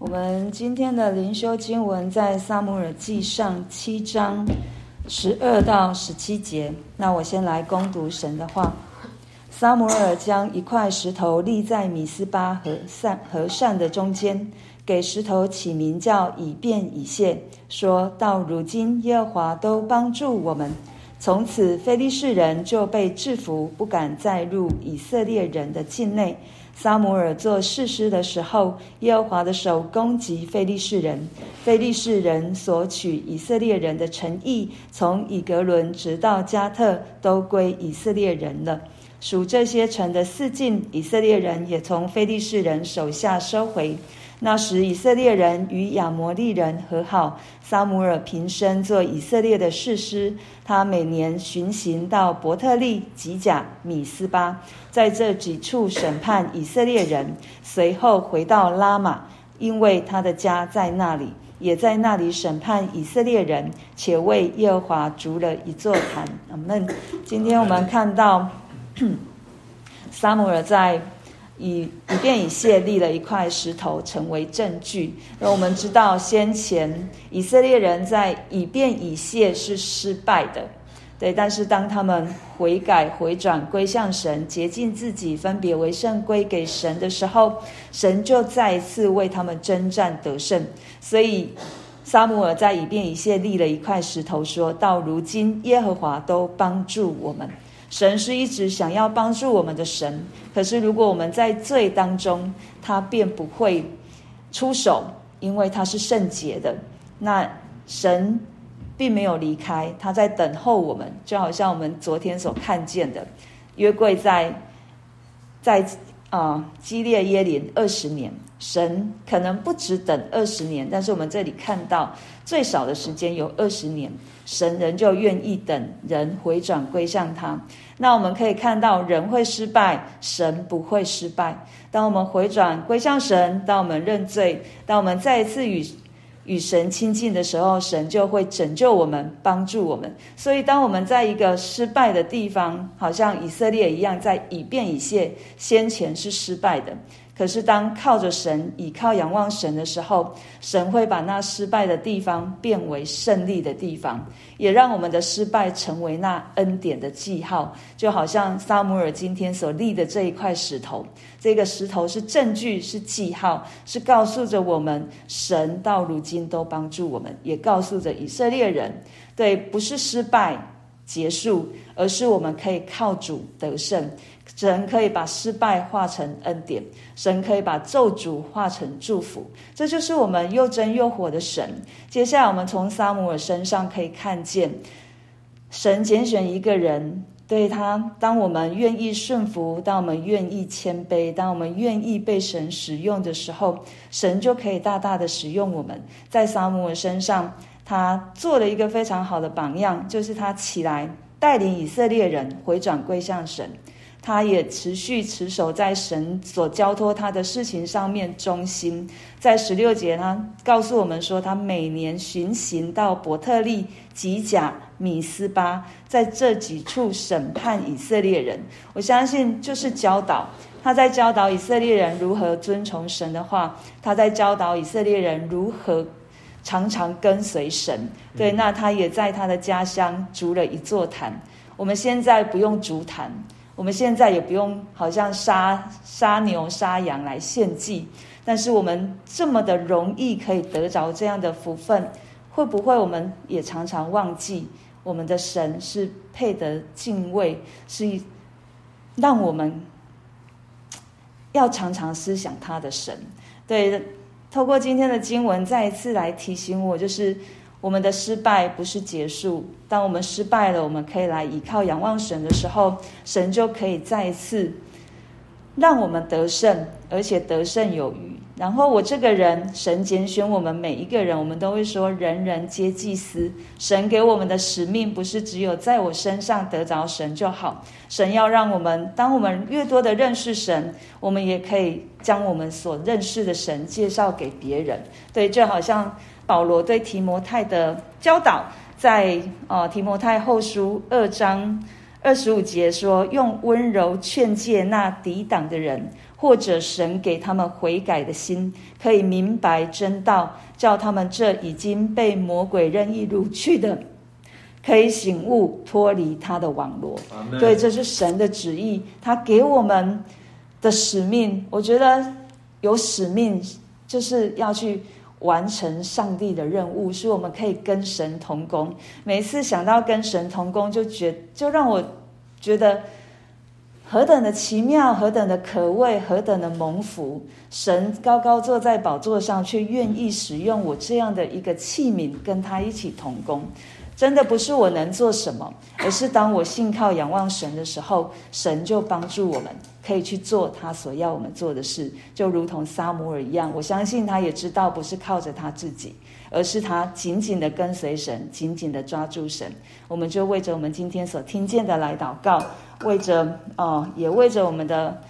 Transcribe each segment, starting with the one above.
我们今天的灵修经文在撒母耳记上七章十二到十七节。那我先来攻读神的话。撒母耳将一块石头立在米斯巴和善和善的中间，给石头起名叫以便以谢，说到如今耶和华都帮助我们。从此非利士人就被制服，不敢再入以色列人的境内。撒母耳做士师的时候，耶和华的手攻击非利士人，非利士人索取以色列人的城邑，从以格伦直到加特，都归以色列人了。属这些城的四境，以色列人也从非利士人手下收回。那时，以色列人与亚摩利人和好。撒母耳平生做以色列的士师，他每年巡行到伯特利、吉甲、米斯巴，在这几处审判以色列人。随后回到拉玛，因为他的家在那里，也在那里审判以色列人，且为耶和华筑了一座坛。阿门。今天我们看到 撒母耳在。以以便以谢立了一块石头，成为证据。那我们知道，先前以色列人在以便以谢是失败的，对。但是当他们悔改、回转、归向神，洁净自己，分别为圣，归给神的时候，神就再一次为他们征战得胜。所以，撒母耳在以便以谢立了一块石头，说到如今，耶和华都帮助我们。神是一直想要帮助我们的神，可是如果我们在罪当中，他便不会出手，因为他是圣洁的。那神并没有离开，他在等候我们，就好像我们昨天所看见的，约柜在在啊、呃、基列耶林二十年。神可能不只等二十年，但是我们这里看到最少的时间有二十年，神仍旧愿意等人回转归向他。那我们可以看到，人会失败，神不会失败。当我们回转归向神，当我们认罪，当我们再一次与与神亲近的时候，神就会拯救我们，帮助我们。所以，当我们在一个失败的地方，好像以色列一样，在以便以谢先前是失败的。可是，当靠着神、倚靠、仰望神的时候，神会把那失败的地方变为胜利的地方，也让我们的失败成为那恩典的记号。就好像撒母耳今天所立的这一块石头，这个石头是证据，是记号，是告诉着我们，神到如今都帮助我们，也告诉着以色列人，对，不是失败结束，而是我们可以靠主得胜。神可以把失败化成恩典，神可以把咒诅化成祝福，这就是我们又真又活的神。接下来，我们从撒母耳身上可以看见，神拣选一个人，对他，当我们愿意顺服，当我们愿意谦卑，当我们愿意被神使用的时候，神就可以大大的使用我们。在撒母耳身上，他做了一个非常好的榜样，就是他起来带领以色列人回转归向神。他也持续持守在神所交托他的事情上面忠心。在十六节，他告诉我们说，他每年巡行到伯特利、吉甲、米斯巴，在这几处审判以色列人。我相信就是教导，他在教导以色列人如何遵从神的话，他在教导以色列人如何常常跟随神。对，那他也在他的家乡筑了一座坛。我们现在不用筑坛。我们现在也不用好像杀杀牛杀羊来献祭，但是我们这么的容易可以得着这样的福分，会不会我们也常常忘记我们的神是配得敬畏，是让我们要常常思想他的神？对，透过今天的经文再一次来提醒我，就是。我们的失败不是结束。当我们失败了，我们可以来依靠、仰望神的时候，神就可以再一次让我们得胜，而且得胜有余。然后我这个人，神拣选我们每一个人，我们都会说，人人皆祭司。神给我们的使命不是只有在我身上得着神就好。神要让我们，当我们越多的认识神，我们也可以将我们所认识的神介绍给别人。对，就好像。保罗对提摩太的教导，在呃提摩太后书二章二十五节说：“用温柔劝诫那抵挡的人，或者神给他们悔改的心，可以明白真道，叫他们这已经被魔鬼任意掳去的，可以醒悟脱离他的网罗。Amen. 对，这是神的旨意，他给我们的使命。我觉得有使命，就是要去完成上帝的任务，是我们可以跟神同工。每次想到跟神同工，就觉就让我觉得。何等的奇妙，何等的可畏，何等的蒙福！神高高坐在宝座上，却愿意使用我这样的一个器皿，跟他一起同工。真的不是我能做什么，而是当我信靠仰望神的时候，神就帮助我们，可以去做他所要我们做的事。就如同撒母耳一样，我相信他也知道，不是靠着他自己，而是他紧紧的跟随神，紧紧的抓住神。我们就为着我们今天所听见的来祷告。为着哦，也为着我们的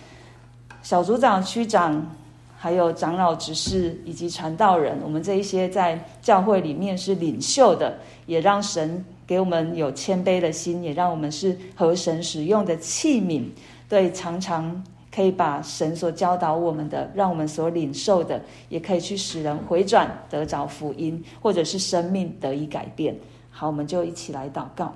小组长、区长，还有长老执事以及传道人，我们这一些在教会里面是领袖的，也让神给我们有谦卑的心，也让我们是合神使用的器皿。对，常常可以把神所教导我们的，让我们所领受的，也可以去使人回转，得着福音，或者是生命得以改变。好，我们就一起来祷告。